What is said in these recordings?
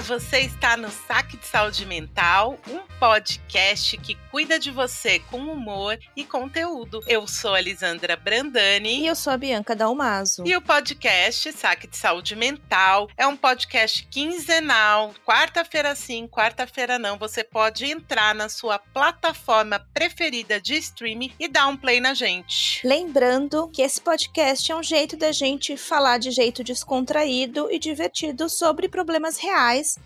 você está no Saque de Saúde Mental, um podcast que cuida de você com humor e conteúdo. Eu sou a Lisandra Brandani. E eu sou a Bianca Dalmaso. E o podcast Saque de Saúde Mental é um podcast quinzenal, quarta-feira sim, quarta-feira não. Você pode entrar na sua plataforma preferida de streaming e dar um play na gente. Lembrando que esse podcast é um jeito da gente falar de jeito descontraído e divertido sobre problemas problemas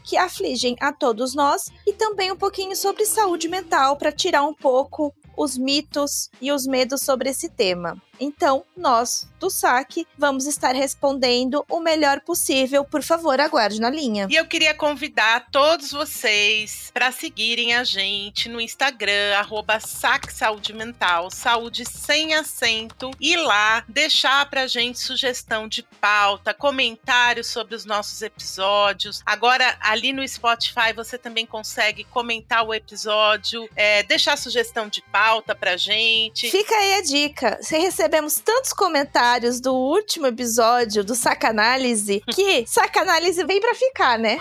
que afligem a todos nós e também um pouquinho sobre saúde mental para tirar um pouco os mitos e os medos sobre esse tema. Então, nós do saque vamos estar respondendo o melhor possível. Por favor, aguarde na linha. E eu queria convidar todos vocês para seguirem a gente no Instagram, arroba saque saúde mental, saúde sem acento, e lá deixar pra gente sugestão de pauta, comentários sobre os nossos episódios. Agora, ali no Spotify, você também consegue comentar o episódio, é, deixar sugestão de pauta pra gente. Fica aí a dica. Você recebemos tantos comentários do último episódio do Sacanálise que Sacanálise vem para ficar, né?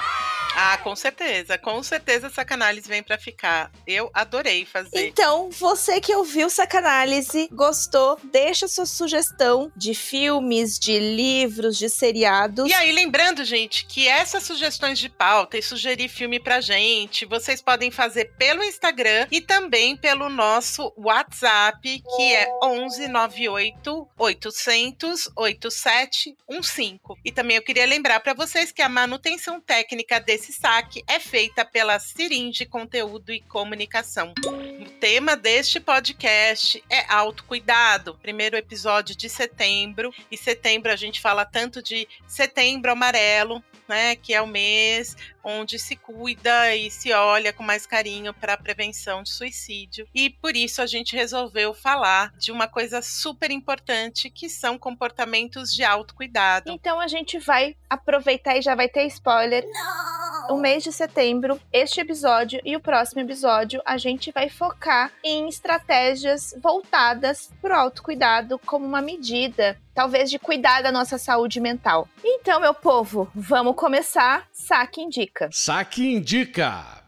Ah, com certeza. Com certeza Sacanálise vem para ficar. Eu adorei fazer. Então, você que ouviu Sacanálise, gostou, deixa sua sugestão de filmes, de livros, de seriados. E aí, lembrando, gente, que essas sugestões de pauta e sugerir filme pra gente, vocês podem fazer pelo Instagram e também pelo nosso WhatsApp, que é 1198 800 8715. E também eu queria lembrar para vocês que a manutenção técnica desse esse saque é feita pela Siringe Conteúdo e Comunicação. O tema deste podcast é autocuidado. Primeiro episódio de setembro. E setembro a gente fala tanto de setembro amarelo, né, que é o mês onde se cuida e se olha com mais carinho para a prevenção de suicídio. E por isso a gente resolveu falar de uma coisa super importante que são comportamentos de autocuidado. Então a gente vai aproveitar e já vai ter spoiler. Não! O mês de setembro, este episódio e o próximo episódio, a gente vai focar em estratégias voltadas para o autocuidado como uma medida talvez de cuidar da nossa saúde mental. Então, meu povo, vamos começar. Saque indica. Saque indica.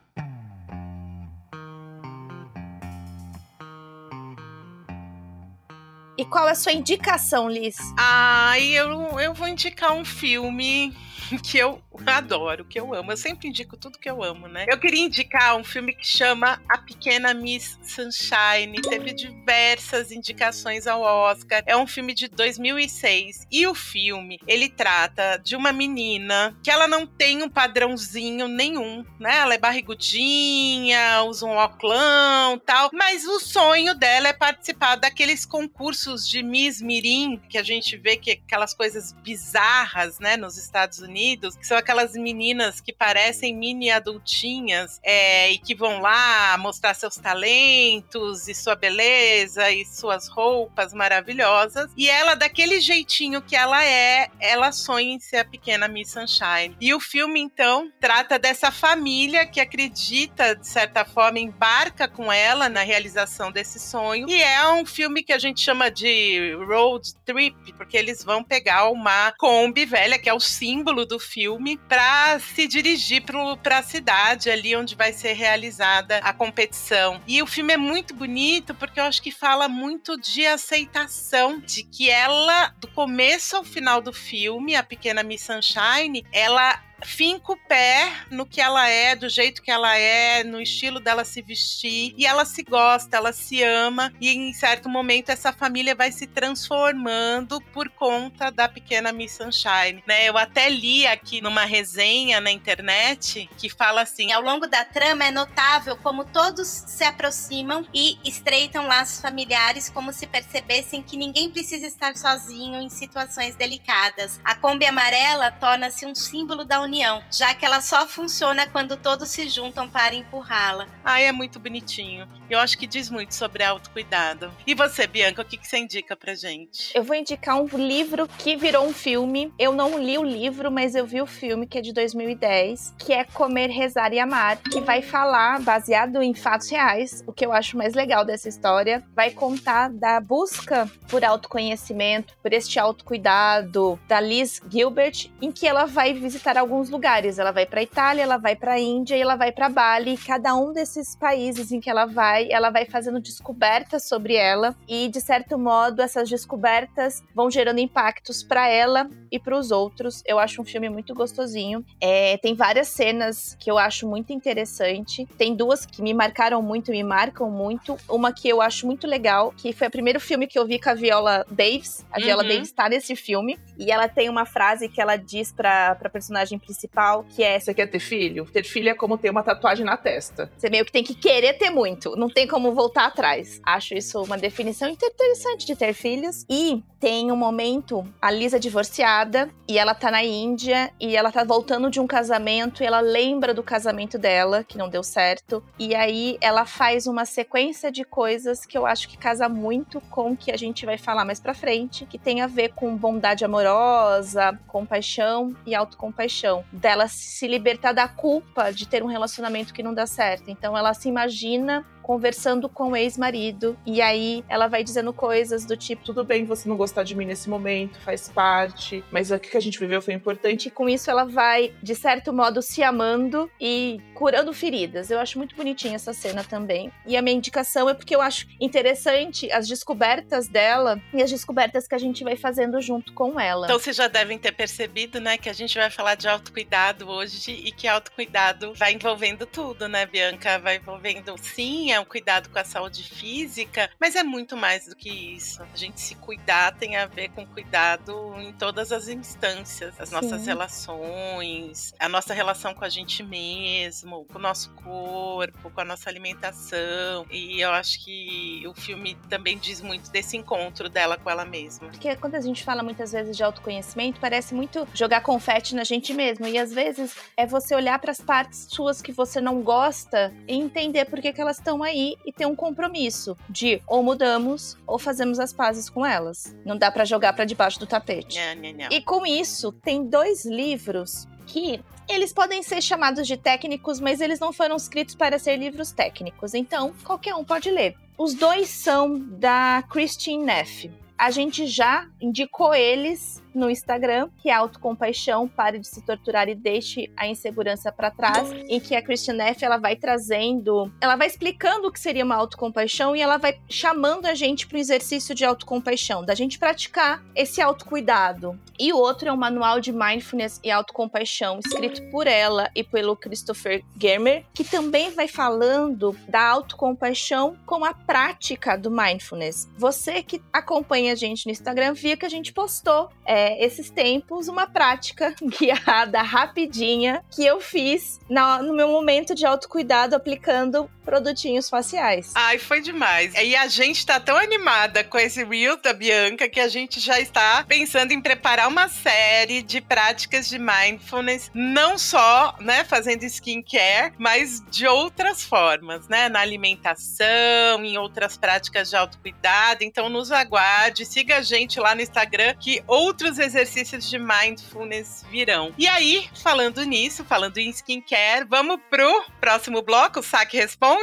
E qual é a sua indicação, Liz? Ah, eu, eu vou indicar um filme que eu adoro, que eu amo. Eu sempre indico tudo que eu amo, né? Eu queria indicar um filme que chama A Pequena Miss Sunshine. Teve diversas indicações ao Oscar. É um filme de 2006. E o filme, ele trata de uma menina que ela não tem um padrãozinho nenhum, né? Ela é barrigudinha, usa um oclão tal. Mas o sonho dela é participar daqueles concursos de Miss Mirim, que a gente vê que aquelas coisas bizarras, né? Nos Estados Unidos, que são aquelas meninas que parecem mini adultinhas é, e que vão lá mostrar seus talentos e sua beleza e suas roupas maravilhosas. E ela, daquele jeitinho que ela é, ela sonha em ser a pequena Miss Sunshine. E o filme, então, trata dessa família que acredita, de certa forma, embarca com ela na realização desse sonho. E é um filme que a gente chama de road trip, porque eles vão pegar uma Kombi velha, que é o símbolo do filme, para se dirigir para a cidade ali onde vai ser realizada a competição. E o filme é muito bonito porque eu acho que fala muito de aceitação de que ela, do começo ao final do filme, a pequena Miss Sunshine, ela finca o pé no que ela é, do jeito que ela é, no estilo dela se vestir. E ela se gosta, ela se ama. E em certo momento essa família vai se transformando por conta da pequena Miss Sunshine. Né? Eu até li aqui numa resenha na internet que fala assim: ao longo da trama é notável como todos se aproximam e estreitam laços familiares, como se percebessem que ninguém precisa estar sozinho em situações delicadas. A Kombi amarela torna-se um símbolo da união, já que ela só funciona quando todos se juntam para empurrá-la. Ah, é muito bonitinho. Eu acho que diz muito sobre autocuidado. E você, Bianca, o que, que você indica pra gente? Eu vou indicar um livro que virou um filme. Eu não li o livro, mas eu vi o filme, que é de 2010, que é Comer, Rezar e Amar, que vai falar, baseado em fatos reais, o que eu acho mais legal dessa história, vai contar da busca por autoconhecimento, por este autocuidado da Liz Gilbert, em que ela vai visitar alguns lugares. Ela vai para Itália, ela vai para Índia e ela vai para Bali. E cada um desses países em que ela vai, ela vai fazendo descobertas sobre ela e de certo modo essas descobertas vão gerando impactos para ela e para os outros. Eu acho um filme muito gostosinho. É, tem várias cenas que eu acho muito interessante. Tem duas que me marcaram muito, me marcam muito. Uma que eu acho muito legal, que foi o primeiro filme que eu vi com a Viola Davis. A Viola Uhum. Davis está nesse filme e ela tem uma frase que ela diz para pra personagem principal, que é Você quer ter filho? Ter filho é como ter uma tatuagem na testa. você meio que tem que querer ter muito, não tem como voltar atrás. Acho isso uma definição interessante de ter filhos. E tem um momento, a Lisa é divorciada e ela tá na Índia e ela tá voltando de um casamento e ela lembra do casamento dela, que não deu certo. E aí ela faz uma sequência de coisas que eu acho que casa muito com o que a gente vai falar mais pra frente, que tem a ver com bondade amorosa, compaixão e autocompaixão. Dela se libertar da culpa de ter um relacionamento que não dá certo. Então ela se imagina conversando com o ex-marido e aí ela vai dizendo coisas do tipo Tudo bem você não gostar de mim nesse momento, faz parte, mas o que a gente viveu foi importante. e com isso ela vai de certo modo se amando e curando feridas. Eu acho muito bonitinha essa cena também. E a minha indicação é porque eu acho interessante as descobertas dela e as descobertas que a gente vai fazendo junto com ela. Então vocês já devem ter percebido, né, que a gente vai falar de autocuidado hoje e que autocuidado vai envolvendo tudo, né, Bianca? Vai envolvendo, sim, é um cuidado com a saúde física, mas é muito mais do que isso. A gente se cuidar tem a ver com cuidado em todas as instâncias, as nossas Sim. relações, a nossa relação com a gente mesmo, com o nosso corpo, com a nossa alimentação. E eu acho que o filme também diz muito desse encontro dela com ela mesma. Porque quando a gente fala muitas vezes de autoconhecimento, parece muito jogar confete na gente mesmo. E às vezes é você olhar para as partes suas que você não gosta e entender por que, que elas estão aí e ter um compromisso de ou mudamos ou fazemos as pazes com elas. Não dá para jogar para debaixo do tapete. Nha, nha, nha. E com isso, tem dois livros que eles podem ser chamados de técnicos, mas eles não foram escritos para ser livros técnicos. Então, qualquer um pode ler. Os dois são da Christine Neff. A gente já indicou eles no Instagram, que é Autocompaixão, Pare de se torturar e deixe a insegurança para trás, em que a Christian Neff ela vai trazendo, ela vai explicando o que seria uma autocompaixão e ela vai chamando a gente para o exercício de autocompaixão, da gente praticar esse autocuidado. E o outro é um manual de mindfulness e autocompaixão, escrito por ela e pelo Christopher Germer, que também vai falando da autocompaixão com a prática do mindfulness. Você que acompanha a gente no Instagram via que a gente postou é, esses tempos uma prática guiada rapidinha que eu fiz no meu momento de autocuidado aplicando produtinhos faciais. Ai, foi demais. E a gente tá tão animada com esse Reel da Bianca que a gente já está pensando em preparar uma série de práticas de mindfulness, não só, né, fazendo skincare, mas de outras formas, né, na alimentação, em outras práticas de autocuidado. Então nos aguarde, siga a gente lá no Instagram que outros exercícios de mindfulness virão. E aí, falando nisso, falando em skincare, vamos pro próximo bloco, Saque Responde?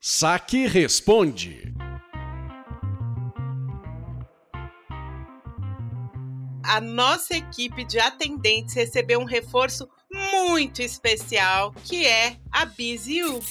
Saque Responde. a nossa equipe de atendentes recebeu um reforço muito especial, que é a Biziu.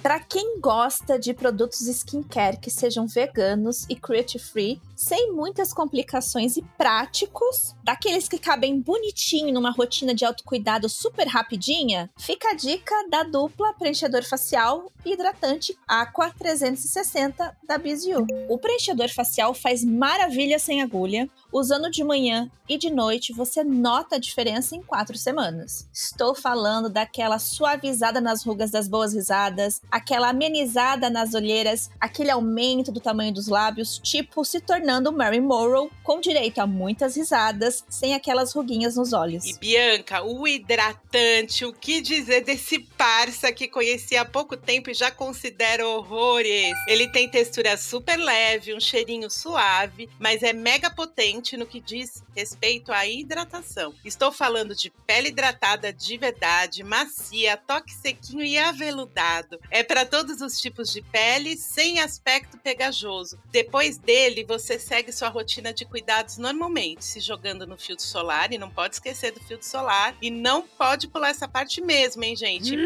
Para quem gosta de produtos skincare que sejam veganos e cruelty free, sem muitas complicações e práticos, daqueles que cabem bonitinho numa rotina de autocuidado super rapidinha, fica a dica da dupla preenchedor facial e hidratante Aqua 360 da Biziu. O preenchedor facial faz maravilha sem agulha. Usando de manhã e de noite, você nota a diferença em quatro semanas. Estou falando daquela suavizada nas rugas das boas risadas, aquela amenizada nas olheiras, aquele aumento do tamanho dos lábios, tipo se tornando Mary Morrow com direito a muitas risadas, sem aquelas ruguinhas nos olhos. E Bianca, o hidratante, o que dizer desse parça que conheci há pouco tempo e já considero horrores? Ele tem textura super leve, um cheirinho suave, mas é mega potente no que diz respeito à hidratação. Estou falando de pele hidratada de verdade, macia, toque sequinho e aveludado. É para todos os tipos de pele, sem aspecto pegajoso. Depois dele, você segue sua rotina de cuidados normalmente, se jogando no filtro solar, e não pode esquecer do filtro solar, e não pode pular essa parte mesmo, hein, gente?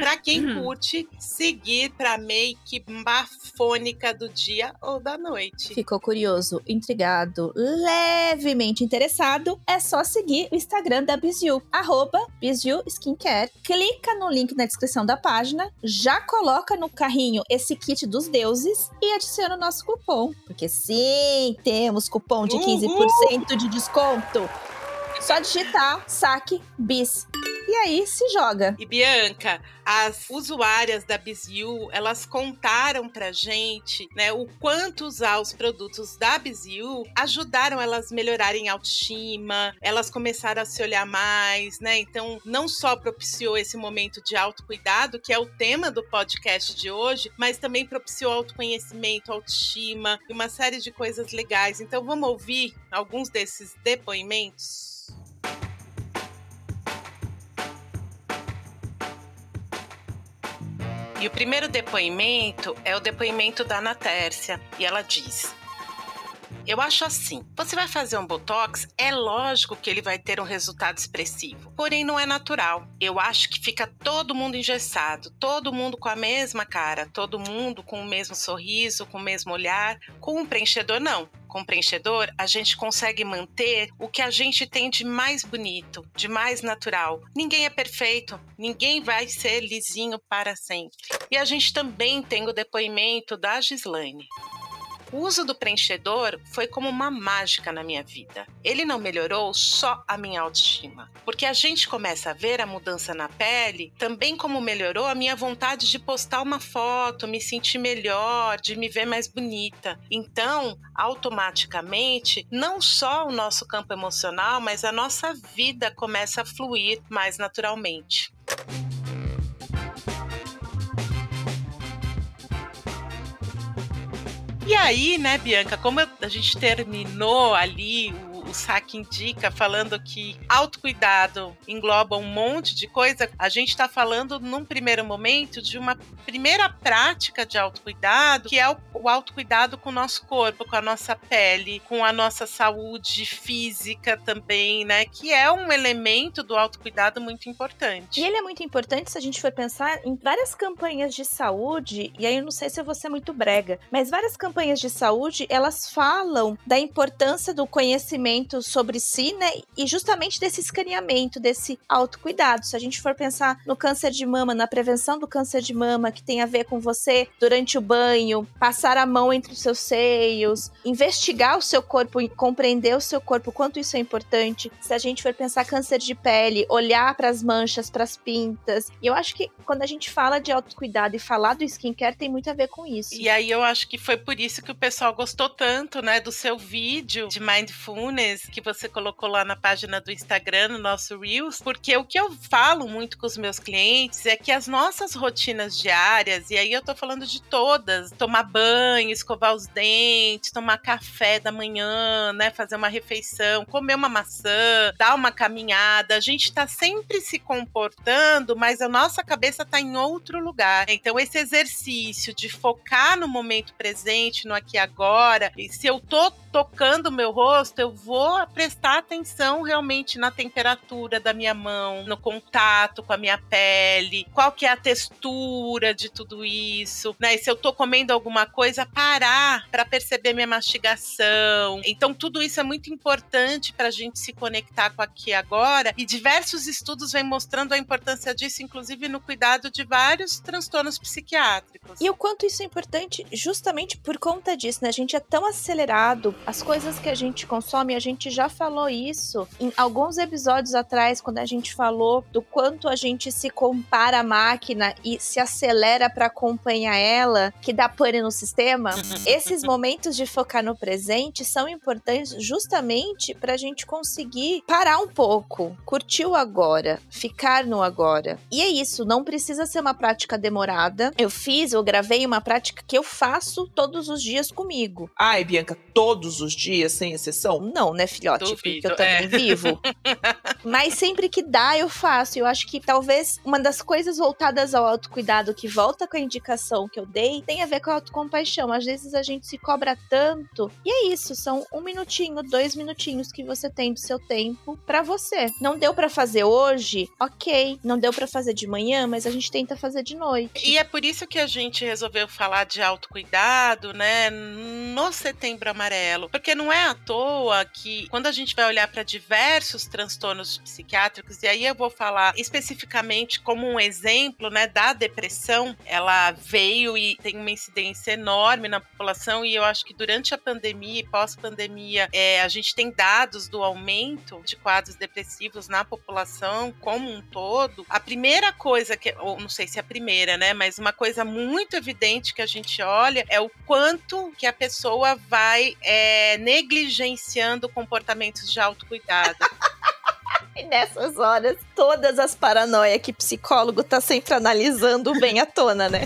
Pra quem curte, seguir pra make bafônica do dia ou da noite. Ficou curioso, intrigado, levemente interessado? É só seguir o Instagram da Biziu, arroba Biziu Skincare. Clica no link na descrição da página, já coloca no carrinho esse kit dos deuses e adiciona o nosso cupom. Porque sim, temos cupom de 15% de desconto. Só digitar saque bis. E aí se joga. E Bianca, as usuárias da Biziu, elas contaram pra gente, né, o quanto usar os produtos da Biziu ajudaram elas melhorarem a autoestima, elas começaram a se olhar mais, né? Então, não só propiciou esse momento de autocuidado, que é o tema do podcast de hoje, mas também propiciou autoconhecimento, autoestima e uma série de coisas legais. Então, vamos ouvir alguns desses depoimentos? E o primeiro depoimento é o depoimento da Ana Tércia, e ela diz: eu acho assim: você vai fazer um botox, é lógico que ele vai ter um resultado expressivo, porém não é natural. Eu acho que fica todo mundo engessado, todo mundo com a mesma cara, todo mundo com o mesmo sorriso, com o mesmo olhar. Com um preenchedor, não. Com preenchedor, a gente consegue manter o que a gente tem de mais bonito, de mais natural. Ninguém é perfeito, ninguém vai ser lisinho para sempre. E a gente também tem o depoimento da Gislaine. O uso do preenchedor foi como uma mágica na minha vida. Ele não melhorou só a minha autoestima, porque a gente começa a ver a mudança na pele também como melhorou a minha vontade de postar uma foto, me sentir melhor, de me ver mais bonita. Então, automaticamente, não só o nosso campo emocional, mas a nossa vida começa a fluir mais naturalmente. E aí, né, Bianca, como a gente terminou ali o saque indica, falando que autocuidado engloba um monte de coisa, a gente está falando num primeiro momento de uma primeira prática de autocuidado, que é o, o autocuidado com o nosso corpo, com a nossa pele, com a nossa saúde física também, né? Que é um elemento do autocuidado muito importante. E ele é muito importante se a gente for pensar em várias campanhas de saúde, e aí eu não sei se eu vou ser muito brega, mas várias campanhas de saúde, elas falam da importância do conhecimento sobre si, né? E justamente desse escaneamento, desse autocuidado. Se a gente for pensar no câncer de mama, na prevenção do câncer de mama, que tem a ver com você durante o banho, passar a mão entre os seus seios, investigar o seu corpo e compreender o seu corpo, quanto isso é importante. Se a gente for pensar câncer de pele, olhar para as manchas, para as pintas. E eu acho que quando a gente fala de autocuidado e falar do skincare tem muito a ver com isso. E aí eu acho que foi por isso que o pessoal gostou tanto, né, do seu vídeo de mindfulness que você colocou lá na página do Instagram, no nosso Reels, porque o que eu falo muito com os meus clientes é que as nossas rotinas diárias, e aí eu tô falando de todas, tomar banho, escovar os dentes, tomar café da manhã, né, fazer uma refeição, comer uma maçã, dar uma caminhada, a gente tá sempre se comportando, mas a nossa cabeça tá em outro lugar. Então esse exercício de focar no momento presente, no aqui e agora, e se eu tô tocando o meu rosto, eu vou prestar atenção realmente na temperatura da minha mão, no contato com a minha pele, qual que é a textura de tudo isso, né? E se eu tô comendo alguma coisa, parar para perceber minha mastigação. Então tudo isso é muito importante para a gente se conectar com aqui agora. E diversos estudos vêm mostrando a importância disso, inclusive no cuidado de vários transtornos psiquiátricos. E o quanto isso é importante justamente por conta disso, né? A gente é tão acelerado As coisas que a gente consome, a gente já falou isso em alguns episódios atrás, quando a gente falou do quanto a gente se compara à máquina e se acelera para acompanhar ela, que dá pane no sistema. Esses momentos de focar no presente são importantes justamente para a gente conseguir parar um pouco, curtir o agora, ficar no agora. E é isso, não precisa ser uma prática demorada. Eu fiz, eu gravei uma prática que eu faço todos os dias comigo. Ai, Bianca, todos os dias, sem exceção? Não, né, filhote? Duvido, porque eu também é. vivo. Mas sempre que dá, eu faço. Eu acho que talvez uma das coisas voltadas ao autocuidado que volta com a indicação que eu dei tem a ver com a autocompaixão. Às vezes a gente se cobra tanto. E é isso, são um minutinho, dois minutinhos que você tem do seu tempo pra você. Não deu pra fazer hoje? Ok. Não deu pra fazer de manhã, mas a gente tenta fazer de noite. E é por isso que a gente resolveu falar de autocuidado, né, no Setembro Amarelo. Porque não é à toa que, quando a gente vai olhar para diversos transtornos psiquiátricos, e aí eu vou falar especificamente como um exemplo, né, da depressão, ela veio e tem uma incidência enorme na população, e eu acho que durante a pandemia e pós-pandemia, é, a gente tem dados do aumento de quadros depressivos na população como um todo. A primeira coisa que, ou não sei se é a primeira, né, mas uma coisa muito evidente que a gente olha é o quanto que a pessoa vai é, negligenciando comportamentos de autocuidado. E nessas horas, todas as paranoias que psicólogo tá sempre analisando bem à tona, né?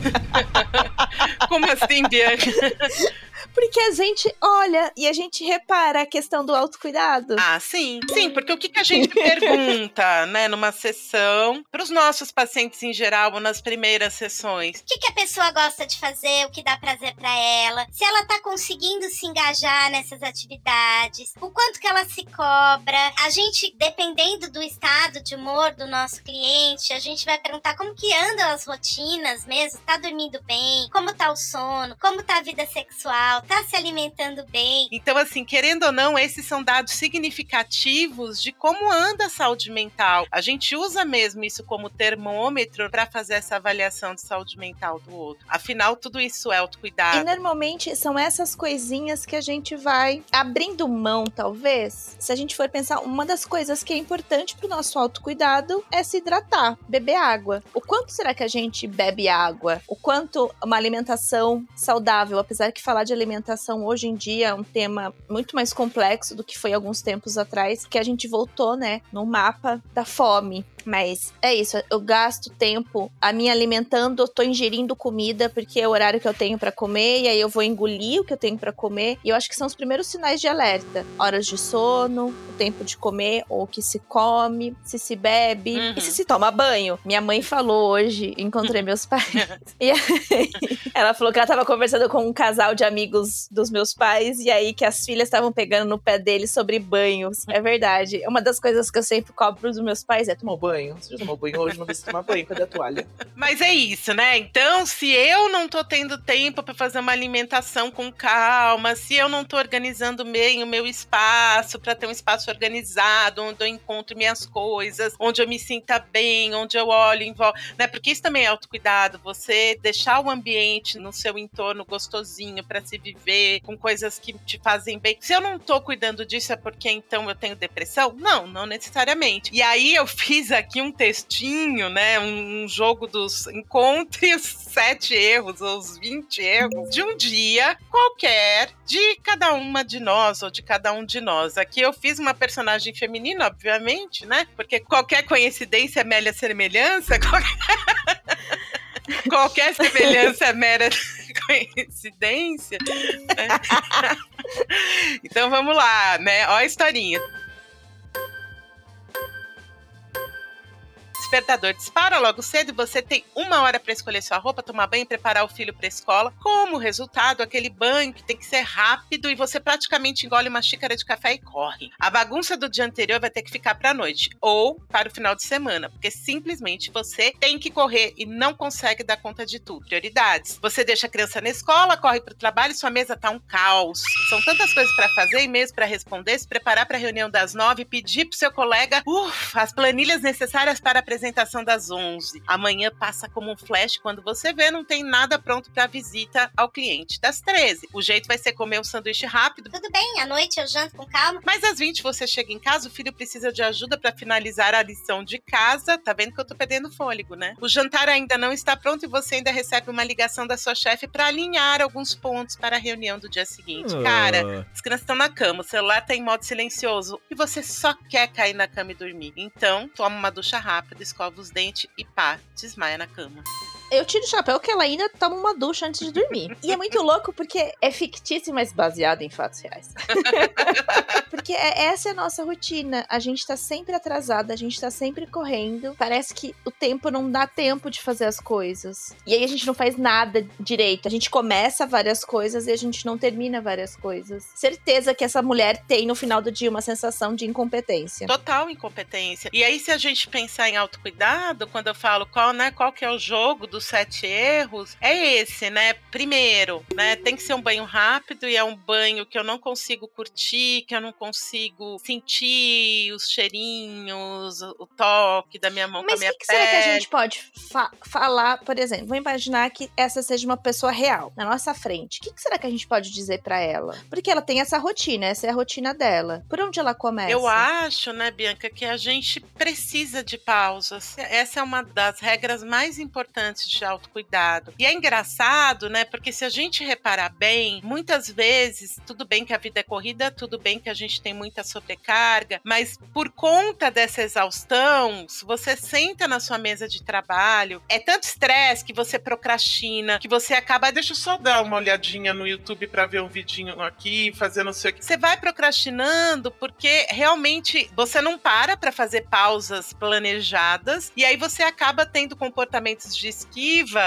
Como assim, Bianca? Porque a gente olha e a gente repara a questão do autocuidado. Ah, sim. Sim, porque o que, que a gente pergunta, né, numa sessão, para os nossos pacientes em geral, ou nas primeiras sessões? O que, que a pessoa gosta de fazer, o que dá prazer pra ela, se ela tá conseguindo se engajar nessas atividades, o quanto que ela se cobra. A gente, dependendo do estado de humor do nosso cliente, a gente vai perguntar como que andam as rotinas mesmo, tá dormindo bem, como tá o sono, como tá a vida sexual, tá se alimentando bem. Então, assim, querendo ou não, esses são dados significativos de como anda a saúde mental. A gente usa mesmo isso como termômetro para fazer essa avaliação de saúde mental do outro. Afinal, tudo isso é E autocuidado. normalmente são essas coisinhas que a gente vai abrindo mão, talvez. Se a gente for pensar, uma das coisas que é importante pro nosso autocuidado é se hidratar, beber água. O quanto será que a gente bebe água? O quanto uma alimentação saudável, apesar que falar de alimentação hoje em dia é um tema muito mais complexo do que foi alguns tempos atrás, que a gente voltou, né, no mapa da fome. Mas é isso, eu gasto tempo a me alimentando, eu tô ingerindo comida porque é o horário que eu tenho pra comer e aí eu vou engolir o que eu tenho pra comer. E eu acho que são os primeiros sinais de alerta. Horas de sono, o tempo de comer ou o que se come, se se bebe Uhum. e se se toma banho. Minha mãe falou hoje, encontrei meus pais. e aí, ela falou que ela tava conversando com um casal de amigos dos meus pais e aí que as filhas estavam pegando no pé deles sobre banhos. É verdade. Uma das coisas que eu sempre cobro dos meus pais é Tomou banho? Você já tomou banho hoje? Não se tomar banho. Cadê a toalha? Mas é isso, né? Então, se eu não tô tendo tempo para fazer uma alimentação com calma, se eu não tô organizando bem o meu espaço para ter um espaço organizado, onde eu encontro minhas coisas, onde eu me sinta bem, onde eu olho em volta, né? Porque isso também é autocuidado, você deixar o ambiente no seu entorno gostosinho para se viver, com coisas que te fazem bem. Se eu não tô cuidando disso é porque então eu tenho depressão? Não, não necessariamente. E aí eu fiz aqui um textinho, né? Um, um jogo dos encontre os sete erros ou os 20 erros de um dia qualquer de cada uma de nós ou de cada um de nós. Aqui eu fiz uma personagem feminina, obviamente, né? Porque qualquer coincidência é mera semelhança, qualquer, qualquer semelhança é mera coincidência. né? Então vamos lá, né? Ó a historinha. Despertador dispara logo cedo e você tem uma hora para escolher sua roupa, tomar banho e preparar o filho para escola. Como resultado, aquele banho que tem que ser rápido e você praticamente engole uma xícara de café e corre. A bagunça do dia anterior vai ter que ficar para a noite ou para o final de semana, porque simplesmente você tem que correr e não consegue dar conta de tudo. Prioridades. Você deixa a criança na escola, corre para o trabalho, sua mesa tá um caos. São tantas coisas para fazer, e-mails para responder, se preparar para a reunião das nove, pedir pro seu colega uf, as planilhas necessárias para apresentar apresentação das 11. Amanhã passa como um flash. Quando você vê, não tem nada pronto para visita ao cliente. Das 13, o jeito vai ser comer um sanduíche rápido. Tudo bem, à noite eu janto com calma. Mas às 20 você chega em casa, o filho precisa de ajuda para finalizar a lição de casa. Tá vendo que eu tô perdendo fôlego, né? O jantar ainda não está pronto e você ainda recebe uma ligação da sua chefe para alinhar alguns pontos para a reunião do dia seguinte. Cara, as crianças estão na cama, o celular tá em modo silencioso e você só quer cair na cama e dormir. Então, toma uma ducha rápida, escova os dentes e pá, desmaia na cama. Eu tiro o chapéu que ela ainda toma uma ducha antes de dormir. E é muito louco porque é fictício, mas baseado em fatos reais. porque é, essa é a nossa rotina. A gente tá sempre atrasada, a gente tá sempre correndo. Parece que o tempo não dá tempo de fazer as coisas. E aí a gente não faz nada direito. A gente começa várias coisas e a gente não termina várias coisas. Certeza que essa mulher tem no final do dia uma sensação de incompetência. Total incompetência. E aí, se a gente pensar em autocuidado, quando eu falo qual, né, qual que é o jogo do dos sete erros é esse, né? Primeiro, né? Tem que ser um banho rápido e é um banho que eu não consigo curtir, que eu não consigo sentir os cheirinhos, o toque da minha mão Mas com a minha que que pele. será que a gente pode fa- falar, por exemplo? Vou imaginar que essa seja uma pessoa real, na nossa frente. O que, que será que a gente pode dizer pra ela? Porque ela tem essa rotina, essa é a rotina dela. Por onde ela começa? Eu acho, né, Bianca, que a gente precisa de pausas. Essa é uma das regras mais importantes de autocuidado. E é engraçado, né, porque se a gente reparar bem, muitas vezes, tudo bem que a vida é corrida, tudo bem que a gente tem muita sobrecarga, mas por conta dessa exaustão, se você senta na sua mesa de trabalho, é tanto estresse que você procrastina, que você acaba. Deixa eu só dar uma olhadinha no YouTube pra ver um vidinho aqui, fazer não sei o que. Você vai procrastinando porque realmente você não para para fazer pausas planejadas e aí você acaba tendo comportamentos de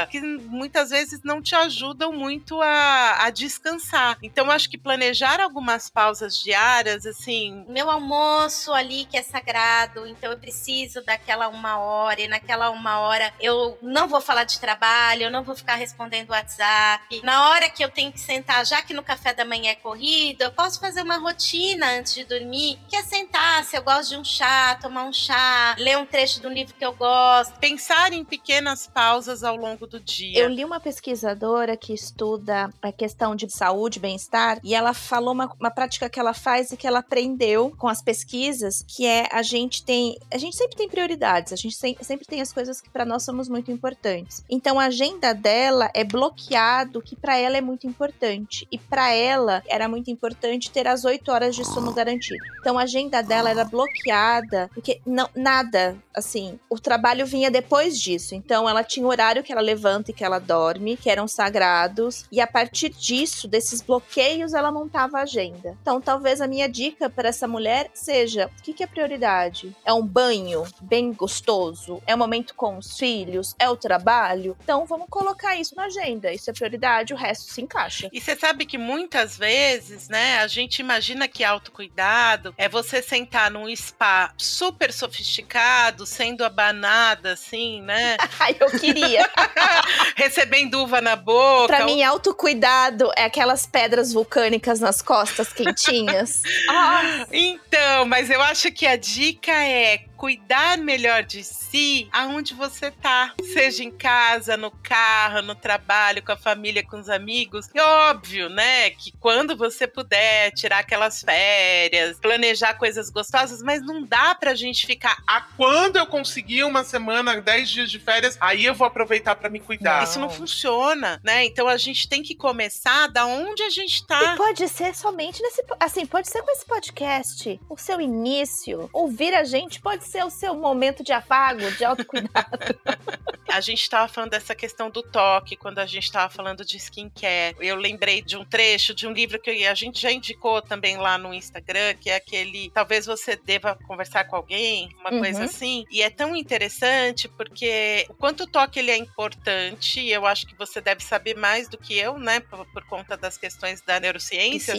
que muitas vezes não te ajudam muito a, a descansar. Então, acho que planejar algumas pausas diárias, assim, Meu almoço ali que é sagrado, então eu preciso daquela uma hora, e naquela uma hora eu não vou falar de trabalho, eu não vou ficar respondendo WhatsApp. Na hora que eu tenho que sentar, já que no café da manhã é corrido, eu posso fazer uma rotina antes de dormir, que é sentar, se eu gosto de um chá, tomar um chá, ler um trecho de um livro que eu gosto. pensar em pequenas pausas ao longo do dia. Eu li uma pesquisadora que estuda a questão de saúde, bem-estar, e ela falou uma, uma prática que ela faz e que ela aprendeu com as pesquisas, que é a gente tem, a gente sempre tem prioridades, a gente sem- sempre tem as coisas que para nós somos muito importantes. Então a agenda dela é bloqueado, que para ela é muito importante, e para ela era muito importante ter as 8 horas de sono garantido. Então a agenda dela era bloqueada, porque não nada, assim, o trabalho vinha depois disso. Então ela tinha o horário que ela levanta e que ela dorme, que eram sagrados, e a partir disso, desses bloqueios, ela montava a agenda. Então talvez a minha dica para essa mulher seja: o que, que é prioridade? É um banho bem gostoso? É um momento com os filhos? É o trabalho? Então vamos colocar isso na agenda. Isso é prioridade, o resto se encaixa. E você sabe que muitas vezes, né, a gente imagina que autocuidado é você sentar num spa super sofisticado, sendo abanada, assim, né? Ai, eu queria. recebendo uva na boca. Pra mim, autocuidado é aquelas pedras vulcânicas nas costas quentinhas. Ah, Então, mas eu acho que a dica é cuidar melhor de si aonde você tá. Seja em casa, no carro, no trabalho, com a família, com os amigos. E óbvio, né, que quando você puder tirar aquelas férias, planejar coisas gostosas, mas não dá pra gente ficar. A quando eu conseguir uma semana, 10 dias de férias, aí eu vou aproveitar pra me cuidar. Isso não funciona, né? Então a gente tem que começar da onde a gente tá. E pode ser somente nesse. Assim, pode ser com esse podcast. O seu início. Ouvir a gente pode ser o seu momento de afago, de autocuidado. A gente estava falando dessa questão do toque quando a gente estava falando de skincare. Eu lembrei de um trecho de um livro que a gente já indicou também lá no Instagram, que é aquele Talvez você deva conversar com alguém, uma Uhum. coisa assim. E é tão interessante porque o quanto o toque ele é importante, e eu acho que você deve saber mais do que eu, né, por, por conta das questões da neurociência.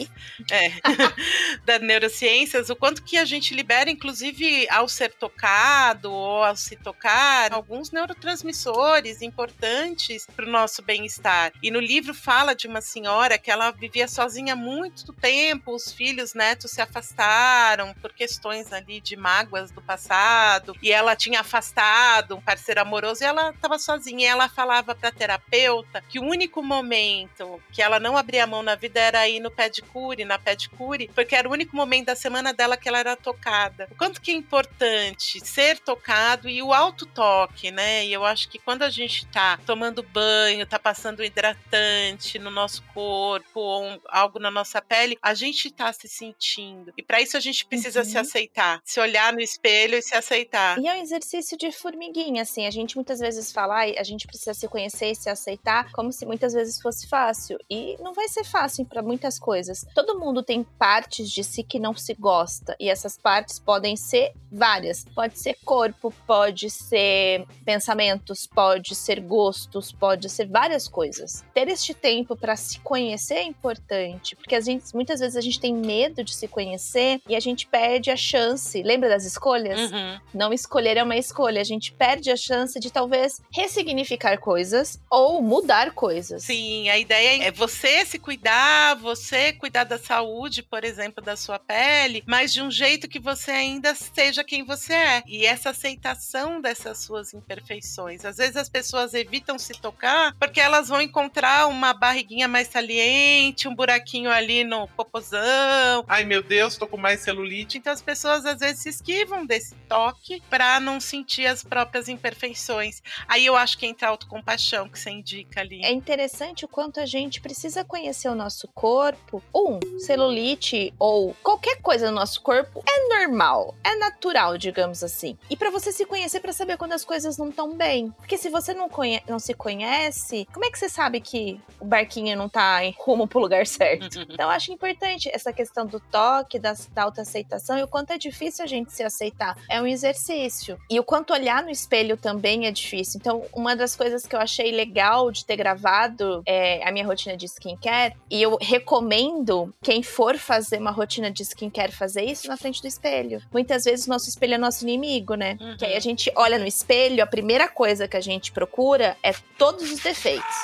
É, das neurociências, o quanto que a gente libera, inclusive ao ser tocado ou ao se tocar, alguns neurotransmissores importantes para o nosso bem-estar. E no livro fala de uma senhora que ela vivia sozinha muito tempo, os filhos, netos se afastaram por questões ali de mágoas do passado, e ela tinha afastado um parceiro amoroso e ela estava sozinha. E ela falava para a terapeuta que o único momento que ela não abria mão na vida era ir no pedicure, na pedicure, porque era o único momento da semana dela que ela era tocada. O quanto que é importante ser tocado e o autotoque, né? E eu acho que quando a gente tá tomando banho, tá passando um hidratante no nosso corpo ou algo na nossa pele, a gente tá se sentindo. E para isso a gente precisa uhum. se aceitar, se olhar no espelho e se aceitar. E é um exercício de formiguinha, assim. A gente muitas vezes fala, a gente precisa se conhecer e se aceitar, como se muitas vezes fosse fácil. E não vai ser fácil para muitas coisas. Todo mundo tem partes de si que não se gosta, e essas partes podem ser várias. Pode ser corpo, pode ser pensamentos, pode ser gostos, pode ser várias coisas. Ter este tempo para se conhecer é importante, porque a gente, muitas vezes a gente tem medo de se conhecer e a gente perde a chance. Lembra das escolhas? Uhum. Não escolher é uma escolha. A gente perde a chance de talvez ressignificar coisas ou mudar coisas. Sim, a ideia é você se cuidar, você cuidar da saúde, por exemplo, da sua pele, mas de um jeito que você ainda seja quem você é. E essa aceitação dessas suas imperfeições. Às vezes as pessoas evitam se tocar porque elas vão encontrar uma barriguinha mais saliente, um buraquinho ali no popozão. Ai meu Deus, tô com mais celulite. Então as pessoas às vezes se esquivam desse toque para não sentir as próprias imperfeições. Aí eu acho que entra a autocompaixão que você indica ali. É interessante o quanto a gente precisa conhecer o nosso corpo. Um, celulite ou qualquer coisa no nosso corpo é normal, é natural, digamos assim. E para você se conhecer para saber quando as coisas não estão bem. Porque se você não, conhe não se conhece, como é que você sabe que o barquinho não tá em rumo pro lugar certo? então eu acho importante essa questão do toque, da, da autoaceitação e o quanto é difícil a gente se aceitar. É um exercício. E o quanto olhar no espelho também é difícil. Então, uma das coisas que eu achei legal de ter gravado é a minha rotina de skincare, e eu recomendo quem for fazer uma rotina de skincare fazer isso na frente do espelho. Muitas vezes o nosso espelho é nosso inimigo, né? Uhum. Que aí a gente olha no espelho, a primeira coisa que a gente procura é todos os defeitos.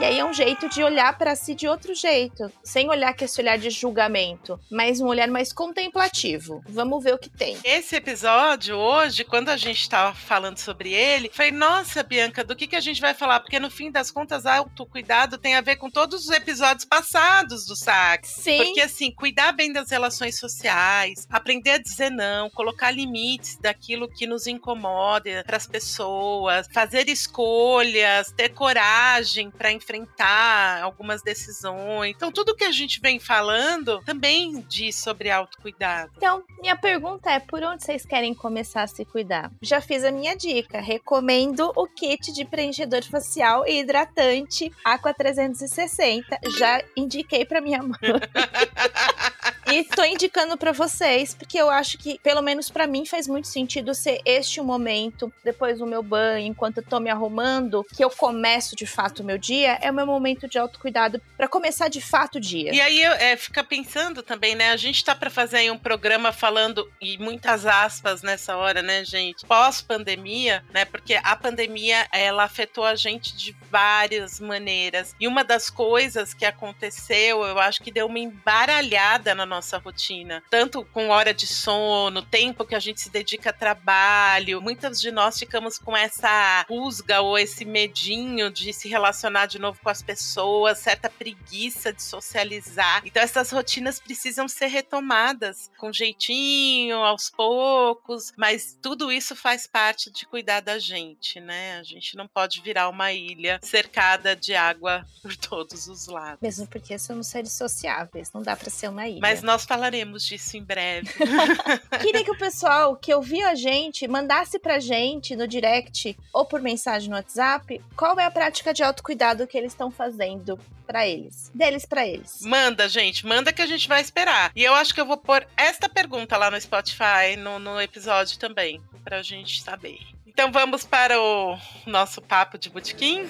E aí é um jeito de olhar para si de outro jeito, sem olhar com esse olhar de julgamento, mas um olhar mais contemplativo. Vamos ver o que tem. Esse episódio hoje, quando a gente estava falando sobre ele, foi nossa, Bianca, do que que a gente vai falar? Porque no fim das contas, autocuidado tem a ver com todos os episódios passados do SAC. Sim. Porque assim, cuidar bem das relações sociais, aprender a dizer não, colocar limites daquilo que nos incomoda para as pessoas, fazer escolhas, ter coragem para enfrentar algumas decisões. Então, tudo que a gente vem falando também diz sobre autocuidado. Então, minha pergunta é: por onde vocês querem começar a se cuidar? Já fiz a minha dica. Recomendo o kit de preenchedor facial e hidratante Aqua 360. Já indiquei para minha mãe. E tô indicando para vocês, porque eu acho que, pelo menos para mim, faz muito sentido ser este o momento, depois do meu banho, enquanto eu tô me arrumando, que eu começo de fato o meu dia, é o meu momento de autocuidado para começar de fato o dia. E aí é, fica pensando também, né? A gente tá para fazer aí um programa falando, e muitas aspas nessa hora, né, gente? Pós-pandemia, né? Porque a pandemia, ela afetou a gente de várias maneiras. E uma das coisas que aconteceu, eu acho que deu uma embaralhada na nossa rotina, tanto com hora de sono, tempo que a gente se dedica a trabalho. Muitas de nós ficamos com essa rusga ou esse medinho de se relacionar de novo com as pessoas, certa preguiça de socializar. Então essas rotinas precisam ser retomadas com jeitinho, aos poucos, mas tudo isso faz parte de cuidar da gente, né? A gente não pode virar uma ilha cercada de água por todos os lados. Mesmo porque somos seres sociáveis, não dá para ser uma ilha. Mas nós falaremos disso em breve. Queria que o pessoal que ouviu a gente mandasse pra gente no direct ou por mensagem no WhatsApp qual é a prática de autocuidado que eles estão fazendo para eles. Deles para eles. Manda, gente, manda que a gente vai esperar. E eu acho que eu vou pôr esta pergunta lá no Spotify, no, no episódio também, pra gente saber. Então vamos para o nosso papo de botequim?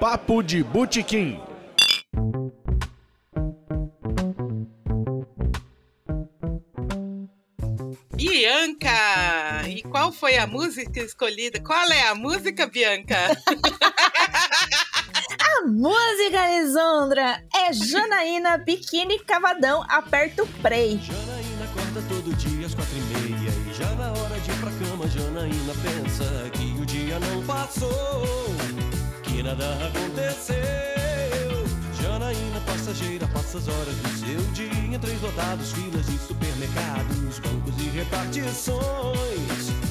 Papo de botequim. Bianca! E qual foi a música escolhida? Qual é a música, Bianca? A música, Lisandra, é Janaína Biquíni Cavadão Aperta o Play. Janaína acorda todo dia às quatro e meia E já na hora de ir pra cama Janaína pensa que o dia não passou Que nada aconteceu Janaína passageira passa as horas do seu dia trens lotados, filas de supermercados Bancos e repartições.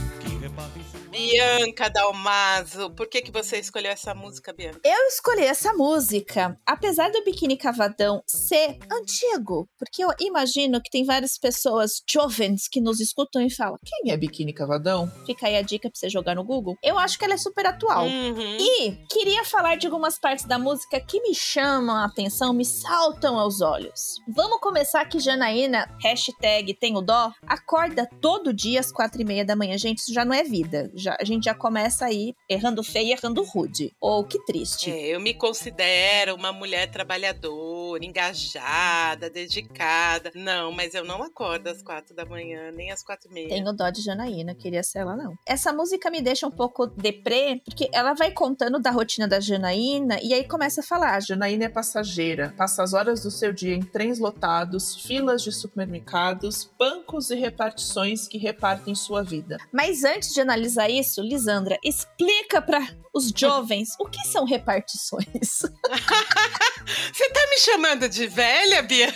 Bianca Dalmaso. Por que, que você escolheu essa música, Bianca? Eu escolhi essa música, apesar do Biquíni Cavadão ser antigo, porque eu imagino que tem várias pessoas jovens que nos escutam e falam: Quem é biquíni cavadão? fica aí a dica pra você jogar no Google. Eu acho que ela é super atual. Uhum. E queria falar de algumas partes da música que me chamam a atenção, me saltam aos olhos. Vamos começar que Janaína, hashtag tenho dó, acorda todo dia às quatro e meia da manhã. Gente, isso já não é vida. Já, a gente já começa aí errando feio e errando rude. Ou que triste. É, eu me considero uma mulher trabalhadora, engajada, dedicada. Não, mas eu não acordo às quatro da manhã, nem às quatro e meia. Tenho dó de Janaína, queria ser ela não. Essa música me deixa um pouco deprê, porque ela vai contando da rotina da Janaína e aí começa a falar. Janaína é passageira, passa as horas do seu dia em trens lotados, filas de supermercados, bancos e repartições que repartem sua vida. Mas antes de analisar isso, Lisandra, explica para os jovens o que são repartições. Você tá me chamando de velha, Bia?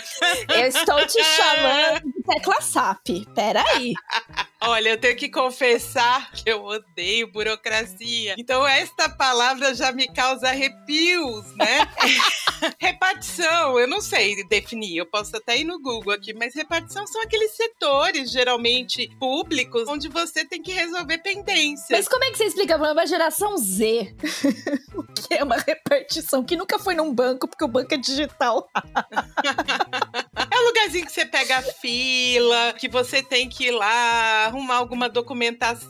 Eu estou te chamando tecla SAP. Peraí. Olha, eu tenho que confessar que eu odeio burocracia. Então, esta palavra já me causa arrepios, né? repartição, eu não sei definir, eu posso até ir no Google aqui, mas repartição são aqueles setores, geralmente públicos, onde você tem que resolver pendências. Mas como é que você explica para uma geração Z o que é uma repartição que nunca foi num banco, porque o banco é digital? Lugarzinho que você pega a fila, que você tem que ir lá arrumar alguma documentação,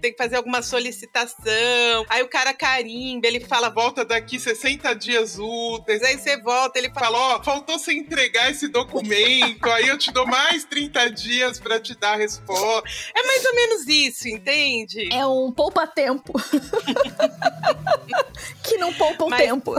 tem que fazer alguma solicitação. Aí o cara carimba, ele fala, volta daqui 60 dias úteis. Aí você volta, ele fala, ó, faltou você entregar esse documento, aí eu te dou mais 30 dias pra te dar a resposta. É mais ou menos isso, entende? É um poupa-tempo. que não poupa o Mas- tempo.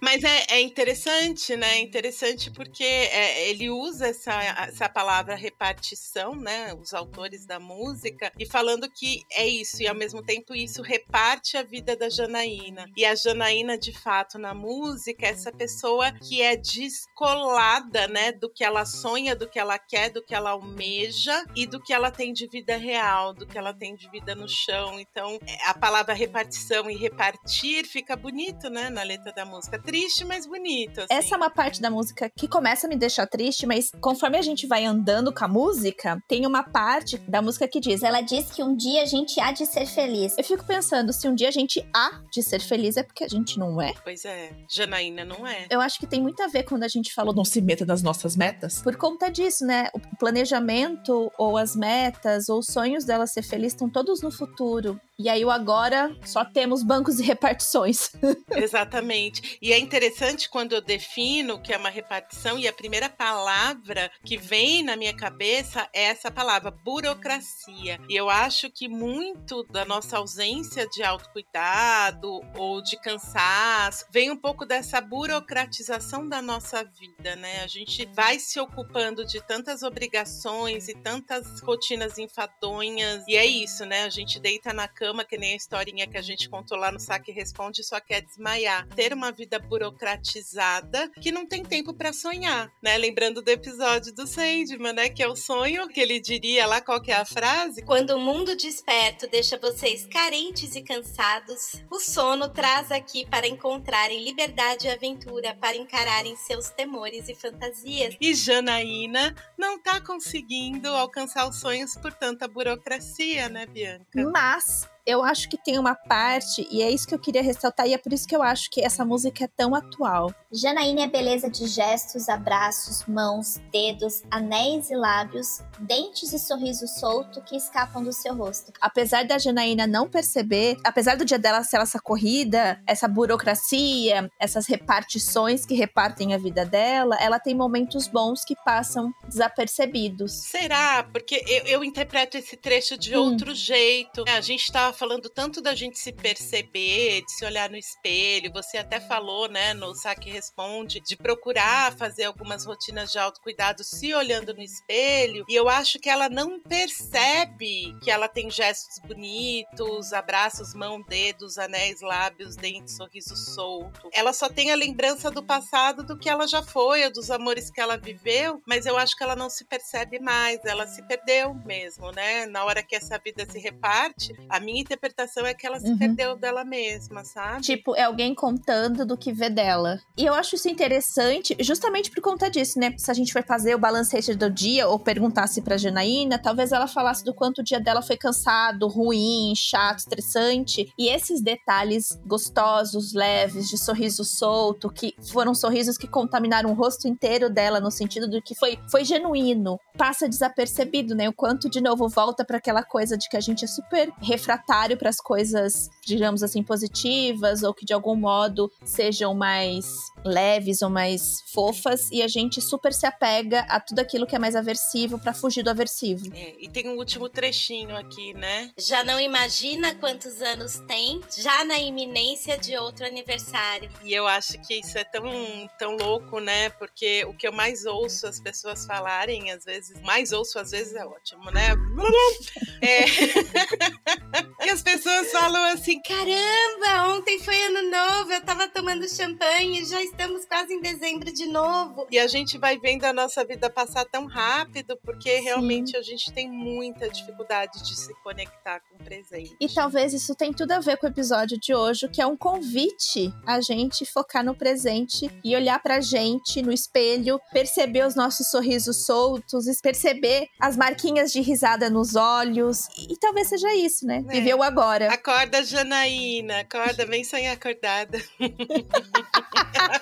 Mas é, é interessante, né? É interessante porque é, ele usa essa, essa palavra repartição, né? Os autores da música, e falando que é isso, e ao mesmo tempo isso reparte a vida da Janaína. E a Janaína, de fato, na música, é essa pessoa que é descolada, né? Do que ela sonha, do que ela quer, do que ela almeja e do que ela tem de vida real, do que ela tem de vida no chão. Então, é, a palavra repartição e repartir fica bonito, né? Na letra da música. Triste, mas bonito. assim. Essa é uma parte da música que começa a me deixar triste, mas conforme a gente vai andando com a música, tem uma parte da música que diz: Ela diz que um dia a gente há de ser feliz. Eu fico pensando, se um dia a gente há de ser feliz, é porque a gente não é? Pois é, Janaína não é. Eu acho que tem muito a ver quando a gente falou Não se meta nas nossas metas. Por conta disso, né? O planejamento, ou as metas, ou os sonhos dela ser feliz estão todos no futuro. E aí o agora só temos bancos e repartições. Exatamente. E é interessante quando eu defino o que é uma repartição e a primeira palavra que vem na minha cabeça é essa palavra, burocracia. E eu acho que muito da nossa ausência de autocuidado ou de cansaço vem um pouco dessa burocratização da nossa vida, né? A gente vai se ocupando de tantas obrigações e tantas rotinas enfadonhas. E é isso, né? A gente deita na cama, que nem a historinha que a gente contou lá no Saque Responde, só quer desmaiar. Ter uma vida burocratizada que não tem tempo para sonhar, né? Lembrando do episódio do Sandman, né? Que é o sonho que ele diria lá, qual que é a frase? Quando o mundo desperto deixa vocês carentes e cansados, o sono traz aqui para encontrarem liberdade e aventura, para encararem seus temores e fantasias. E Janaína não tá conseguindo alcançar os sonhos por tanta burocracia, né, Bianca? Mas eu acho que tem uma parte, e é isso que eu queria ressaltar, e é por isso que eu acho que essa música é tão atual. Janaína é beleza de gestos, abraços, mãos, dedos, anéis e lábios, dentes e sorriso solto que escapam do seu rosto. Apesar da Janaína não perceber, apesar do dia dela ser essa corrida, essa burocracia, essas repartições que repartem a vida dela, ela tem momentos bons que passam desapercebidos. Será? Porque eu, eu interpreto esse trecho de Hum. outro jeito. A gente falando tanto da gente se perceber, de se olhar no espelho. Você até falou, né, no Saque Responde, de procurar fazer algumas rotinas de autocuidado se olhando no espelho. E eu acho que ela não percebe que ela tem gestos bonitos, abraços, mão, dedos, anéis, lábios, dentes, sorriso solto. Ela só tem a lembrança do passado do que ela já foi, dos amores que ela viveu, mas eu acho que ela não se percebe mais, ela se perdeu mesmo, né? Na hora que essa vida se reparte, a minha interpretação é que ela se Uhum. perdeu dela mesma, sabe? Tipo, é alguém contando do que vê dela. E eu acho isso interessante, justamente por conta disso, né? Se a gente for fazer o balancete do dia ou perguntasse pra Janaína, talvez ela falasse do quanto o dia dela foi cansado, ruim, chato, estressante. E esses detalhes gostosos, leves, de sorriso solto, que foram sorrisos que contaminaram o rosto inteiro dela, no sentido do que foi, foi genuíno, passa desapercebido, né? O quanto, de novo, volta para aquela coisa de que a gente é super refratário para as coisas, digamos assim, positivas, ou que de algum modo sejam mais leves ou mais fofas, e a gente super se apega a tudo aquilo que é mais aversivo para fugir do aversivo. É, e tem um último trechinho aqui, né? Já não imagina quantos anos tem, já na iminência de outro aniversário. E eu acho que isso é tão, tão louco, né? Porque o que eu mais ouço as pessoas falarem, às vezes, mais ouço às vezes é ótimo, né? É. e as pessoas falam assim, Caramba, ontem foi ano novo, eu tava tomando champanhe, já estamos quase em dezembro de novo. E a gente vai vendo a nossa vida passar tão rápido, porque realmente a gente tem muita dificuldade de se conectar com o presente. E talvez isso tenha tudo a ver com o episódio de hoje, que é um convite a gente focar no presente e olhar pra gente no espelho, perceber os nossos sorrisos soltos, perceber as marquinhas de risada nos olhos. E, e talvez seja isso, né? É. Viver o agora. Acorda, Janaína, acorda, vem sonhar acordada.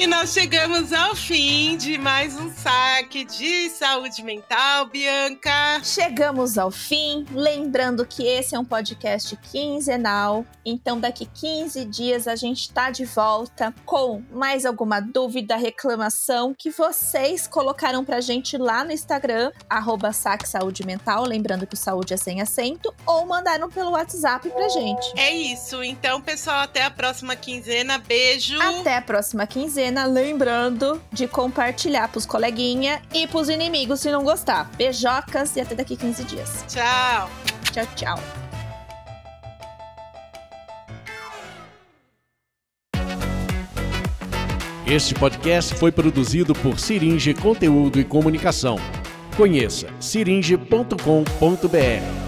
E nós chegamos ao fim de mais um saque de saúde mental, Bianca. Chegamos ao fim, lembrando que esse é um podcast quinzenal, então daqui 15 dias a gente tá de volta com mais alguma dúvida, reclamação que vocês colocaram pra gente lá no Instagram, arroba Saque Saúde Mental, lembrando que o saúde é sem acento, ou mandaram pelo WhatsApp pra gente. É isso, então, pessoal, até a próxima quinzena. Beijo. Até a próxima quinzena, lembrando de compartilhar pros coleguinha e pros inimigos se não gostar. Beijocas e até daqui 15 dias. Tchau. Tchau, tchau. Este podcast foi produzido por Siringe Conteúdo e Comunicação. Conheça siringe.com.br.